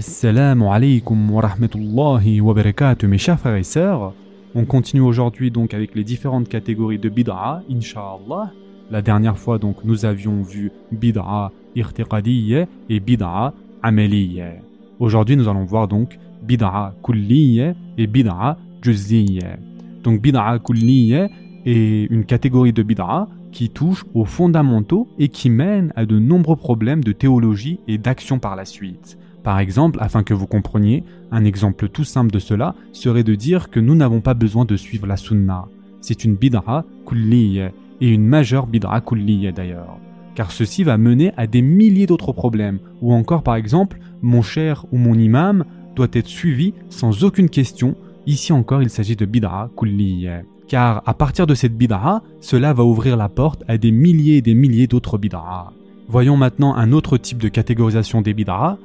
Assalamu alaikum wa rahmatullahi wa barakatuh mes chers frères et sœurs. On continue aujourd'hui donc avec les différentes catégories de bid'a, inshallah. La dernière fois donc nous avions vu bid'a irtiqadiyya et bid'a amaliyya. Aujourd'hui nous allons voir donc bid'a kulliyya et bid'a juz'iyya. Donc bid'a kulliyya est une catégorie de bid'a qui touche aux fondamentaux et qui mène à de nombreux problèmes de théologie et d'action par la suite. Par exemple, afin que vous compreniez, un exemple tout simple de cela serait de dire que nous n'avons pas besoin de suivre la sunna. C'est une bid'a kulliya, et une majeure bid'a kulliya d'ailleurs. Car ceci va mener à des milliers d'autres problèmes, ou encore par exemple, mon cher ou mon imam doit être suivi sans aucune question. Ici encore, il s'agit de bid'a kulliya. Car à partir de cette bid'a, cela va ouvrir la porte à des milliers et des milliers d'autres bid'a. Voyons maintenant un autre type de catégorisation des bid'a,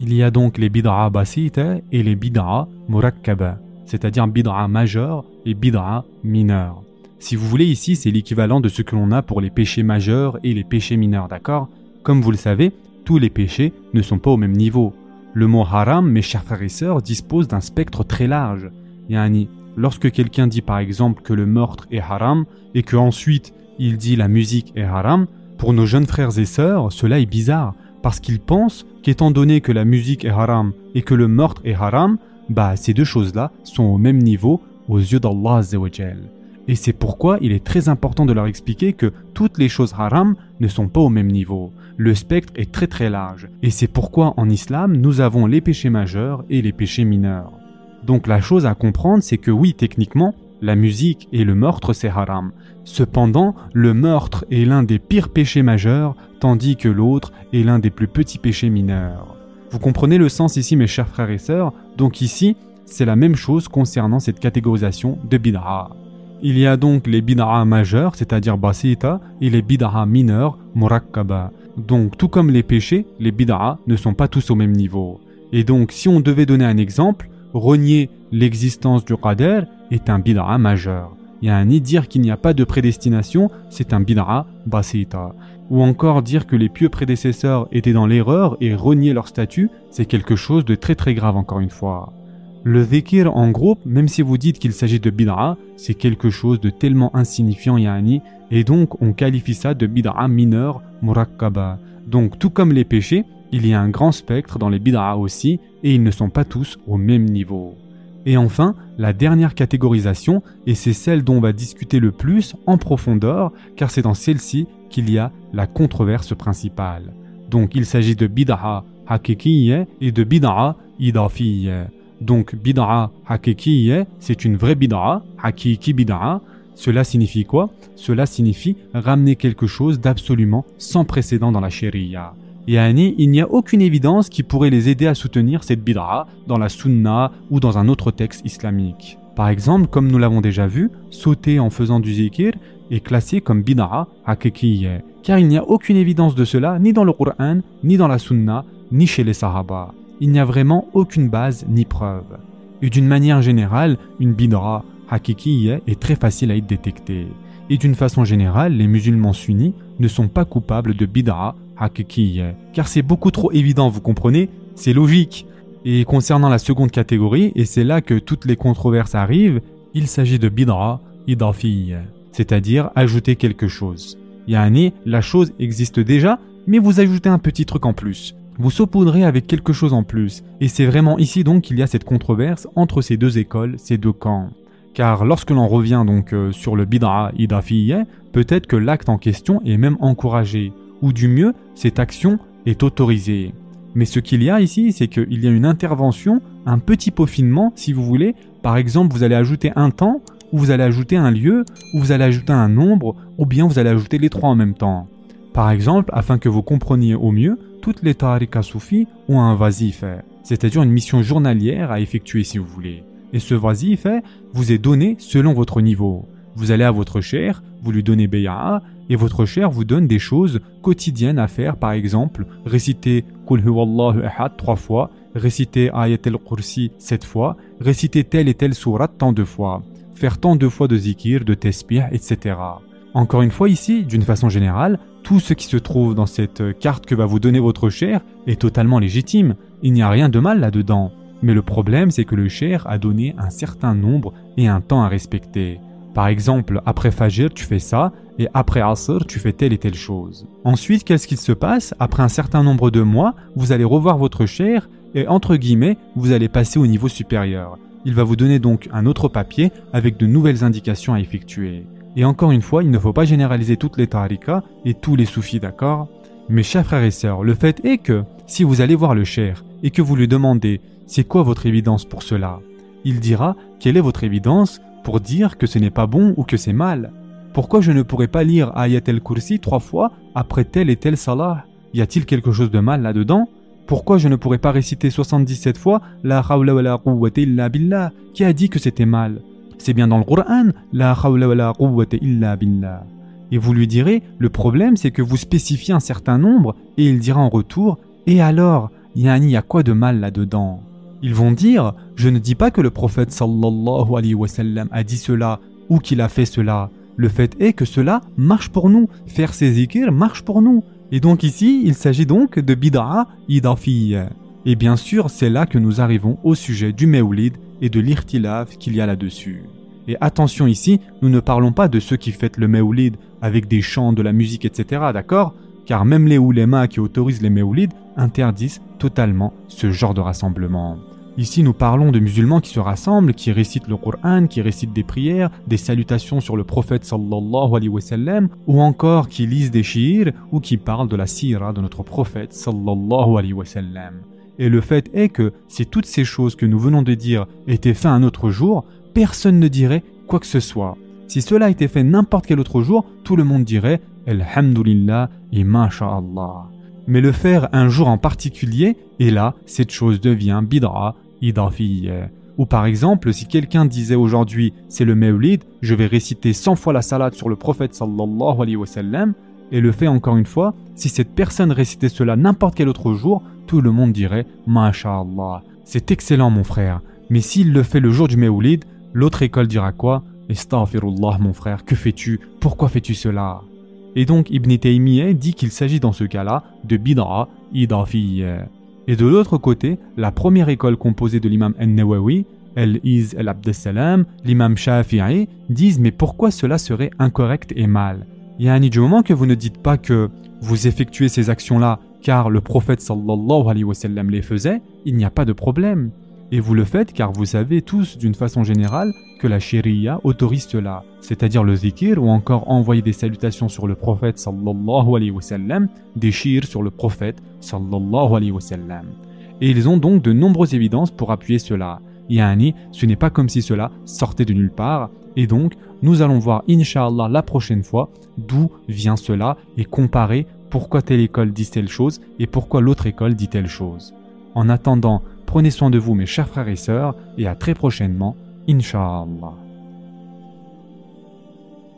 il y a donc les bid'a basita et les bid'a murakkaba, c'est-à-dire bid'a majeur et bid'a mineur. Si vous voulez ici, c'est l'équivalent de ce que l'on a pour les péchés majeurs et les péchés mineurs, d'accord? Comme vous le savez, tous les péchés ne sont pas au même niveau. Le mot haram, mes chers frères et sœurs, dispose d'un spectre très large. Yani, lorsque quelqu'un dit par exemple que le meurtre est haram et que ensuite il dit la musique est haram, pour nos jeunes frères et sœurs, cela est bizarre parce qu'ils pensent qu'étant donné que la musique est haram et que le meurtre est haram, bah ces deux choses-là sont au même niveau aux yeux d'Allah Et c'est pourquoi il est très important de leur expliquer que toutes les choses haram ne sont pas au même niveau. Le spectre est très très large. Et c'est pourquoi en islam, nous avons les péchés majeurs et les péchés mineurs. Donc la chose à comprendre, c'est que oui, techniquement, la musique et le meurtre, c'est haram. Cependant, le meurtre est l'un des pires péchés majeurs, tandis que l'autre est l'un des plus petits péchés mineurs. Vous comprenez le sens ici, mes chers frères et sœurs? Donc ici, c'est la même chose concernant cette catégorisation de bid'a. Il y a donc les bid'a majeurs, c'est-à-dire basita, et les bid'a mineurs, murakkaba. Donc tout comme les péchés, les bid'a ne sont pas tous au même niveau. Et donc si on devait donner un exemple, renier l'existence du qadr est un bid'a majeur. Un dire qu'il n'y a pas de prédestination, c'est un bid'a basita. Ou encore dire que les pieux prédécesseurs étaient dans l'erreur et renier leur statut, c'est quelque chose de très très grave encore une fois. Le dhikr en groupe, même si vous dites qu'il s'agit de bid'a, c'est quelque chose de tellement insignifiant yani, et donc on qualifie ça de bid'a mineur murakkaba. Donc tout comme les péchés, il y a un grand spectre dans les bid'a aussi, et ils ne sont pas tous au même niveau. Et enfin, la dernière catégorisation, et c'est celle dont on va discuter le plus en profondeur, car c'est dans celle-ci qu'il y a la controverse principale. Donc il s'agit de bid'a hakikiyya et de bid'a idafiyya. Donc bid'a hakikiyya, c'est une vraie bid'a, hakiki bid'a. Cela signifie quoi? Cela signifie ramener quelque chose d'absolument sans précédent dans la sharia. Yani, il n'y a aucune évidence qui pourrait les aider à soutenir cette bid'a dans la sunna ou dans un autre texte islamique. Par exemple, comme nous l'avons déjà vu, sauter en faisant du zikir est classé comme bid'a hakikiyya, car il n'y a aucune évidence de cela ni dans le Qur'an, ni dans la sunna, ni chez les sahaba. Il n'y a vraiment aucune base ni preuve. Et d'une manière générale, une bid'a hakikiyya est très facile à être détectée. Et d'une façon générale, les musulmans sunnis ne sont pas coupables de bid'a car c'est beaucoup trop évident, vous comprenez? C'est logique. Et concernant la seconde catégorie, et c'est là que toutes les controverses arrivent, il s'agit de bid'a idafi, c'est-à-dire ajouter quelque chose. Yani, la chose existe déjà, mais vous ajoutez un petit truc en plus. Vous saupoudrez avec quelque chose en plus. Et c'est vraiment ici donc qu'il y a cette controverse entre ces deux écoles, ces deux camps. Car lorsque l'on revient donc euh, sur le bid'a idafiyya, peut-être que l'acte en question est même encouragé ou du mieux, cette action est autorisée. Mais ce qu'il y a ici, c'est qu'il y a une intervention, un petit peaufinement, si vous voulez. Par exemple, vous allez ajouter un temps, ou vous allez ajouter un lieu, ou vous allez ajouter un nombre, ou bien vous allez ajouter les trois en même temps. Par exemple, afin que vous compreniez au mieux, toutes les tariqas soufis ont un vasif, c'est-à-dire une mission journalière à effectuer si vous voulez. Et ce vasif vous est donné selon votre niveau. Vous allez à votre cher, vous lui donnez Beya'a, et votre cher vous donne des choses quotidiennes à faire, par exemple, réciter Kul Huwallahu Ahad trois fois, réciter Ayat al-Kursi sept fois, réciter telle et telle sourate tant de fois, faire tant de fois de zikir, de tesbih, etc. Encore une fois ici, d'une façon générale, tout ce qui se trouve dans cette carte que va vous donner votre cher est totalement légitime, il n'y a rien de mal là-dedans. Mais le problème, c'est que le cher a donné un certain nombre et un temps à respecter. Par exemple, après Fajr, tu fais ça, et après Asr, tu fais telle et telle chose. Ensuite, qu'est-ce qu'il se passe? Après un certain nombre de mois, vous allez revoir votre cher, et entre guillemets, vous allez passer au niveau supérieur. Il va vous donner donc un autre papier avec de nouvelles indications à effectuer. Et encore une fois, il ne faut pas généraliser toutes les tarikas et tous les soufis, d'accord? Mes chers frères et sœurs, le fait est que si vous allez voir le cher et que vous lui demandez c'est quoi votre évidence pour cela? Il dira quelle est votre évidence pour dire que ce n'est pas bon ou que c'est mal? Pourquoi je ne pourrais pas lire Ayat el-Kursi trois fois après tel et tel salah? Y a-t-il quelque chose de mal là-dedans? Pourquoi je ne pourrais pas réciter 77 fois La hawla wa la quwwata illa billah? Qui a dit que c'était mal? C'est bien dans le Coran La hawla wa la quwwata illa billah. Et vous lui direz, le problème c'est que vous spécifiez un certain nombre et il dira en retour, et alors, Yani, y a quoi de mal là-dedans? Ils vont dire Je ne dis pas que le prophète sallallahu alayhi wa sallam a dit cela ou qu'il a fait cela. Le fait est que cela marche pour nous. Faire ces zikr marche pour nous. Et donc ici, il s'agit donc de bid'a idafi. Et bien sûr, c'est là que nous arrivons au sujet du mewlid et de l'irtilaf qu'il y a là-dessus. Et attention ici, nous ne parlons pas de ceux qui fêtent le mewlid avec des chants, de la musique, etc. D'accord? Car même les oulémas qui autorisent les mewlid interdisent totalement ce genre de rassemblement. Ici, nous parlons de musulmans qui se rassemblent, qui récitent le Coran, qui récitent des prières, des salutations sur le prophète sallallahu alayhi wa sallam, ou encore qui lisent des shi'ir ou qui parlent de la sira de notre prophète sallallahu alayhi wa sallam. Et le fait est que si toutes ces choses que nous venons de dire étaient faites un autre jour, personne ne dirait quoi que ce soit. Si cela était fait n'importe quel autre jour, tout le monde dirait Alhamdulillah et Masha'Allah. Mais le faire un jour en particulier, et là, cette chose devient bidra, ou par exemple, si quelqu'un disait aujourd'hui c'est le Mawlid, je vais réciter 100 fois la salade sur le prophète sallallahu alayhi wa sallam, et le fait encore une fois, si cette personne récitait cela n'importe quel autre jour, tout le monde dirait Masha'Allah. C'est excellent mon frère, mais s'il le fait le jour du Mawlid, l'autre école dira quoi? Astaghfirullah mon frère, que fais-tu? Pourquoi fais-tu cela? Et donc Ibn Taymiyyah dit qu'il s'agit dans ce cas-là de bid'a idafiyya. Et de l'autre côté, la première école composée de l'imam An-Nawawi, El-Iz el-Abdessalam, l'imam Shafi'i, disent mais pourquoi cela serait incorrect et mal? Yani du moment que vous ne dites pas que vous effectuez ces actions-là car le prophète sallallahu alayhi wa sallam les faisait, il n'y a pas de problème. Et vous le faites car vous savez tous d'une façon générale que la sharia autorise cela, c'est-à-dire le zikir ou encore envoyer des salutations sur le prophète sallallahu alayhi wa sallam, des shirs sur le prophète sallallahu alayhi wa sallam. Et ils ont donc de nombreuses évidences pour appuyer cela. Yani, ce n'est pas comme si cela sortait de nulle part, et donc nous allons voir inshallah la prochaine fois d'où vient cela et comparer pourquoi telle école dit telle chose et pourquoi l'autre école dit telle chose. En attendant, prenez soin de vous mes chers frères et sœurs et à très prochainement, Inch'Allah.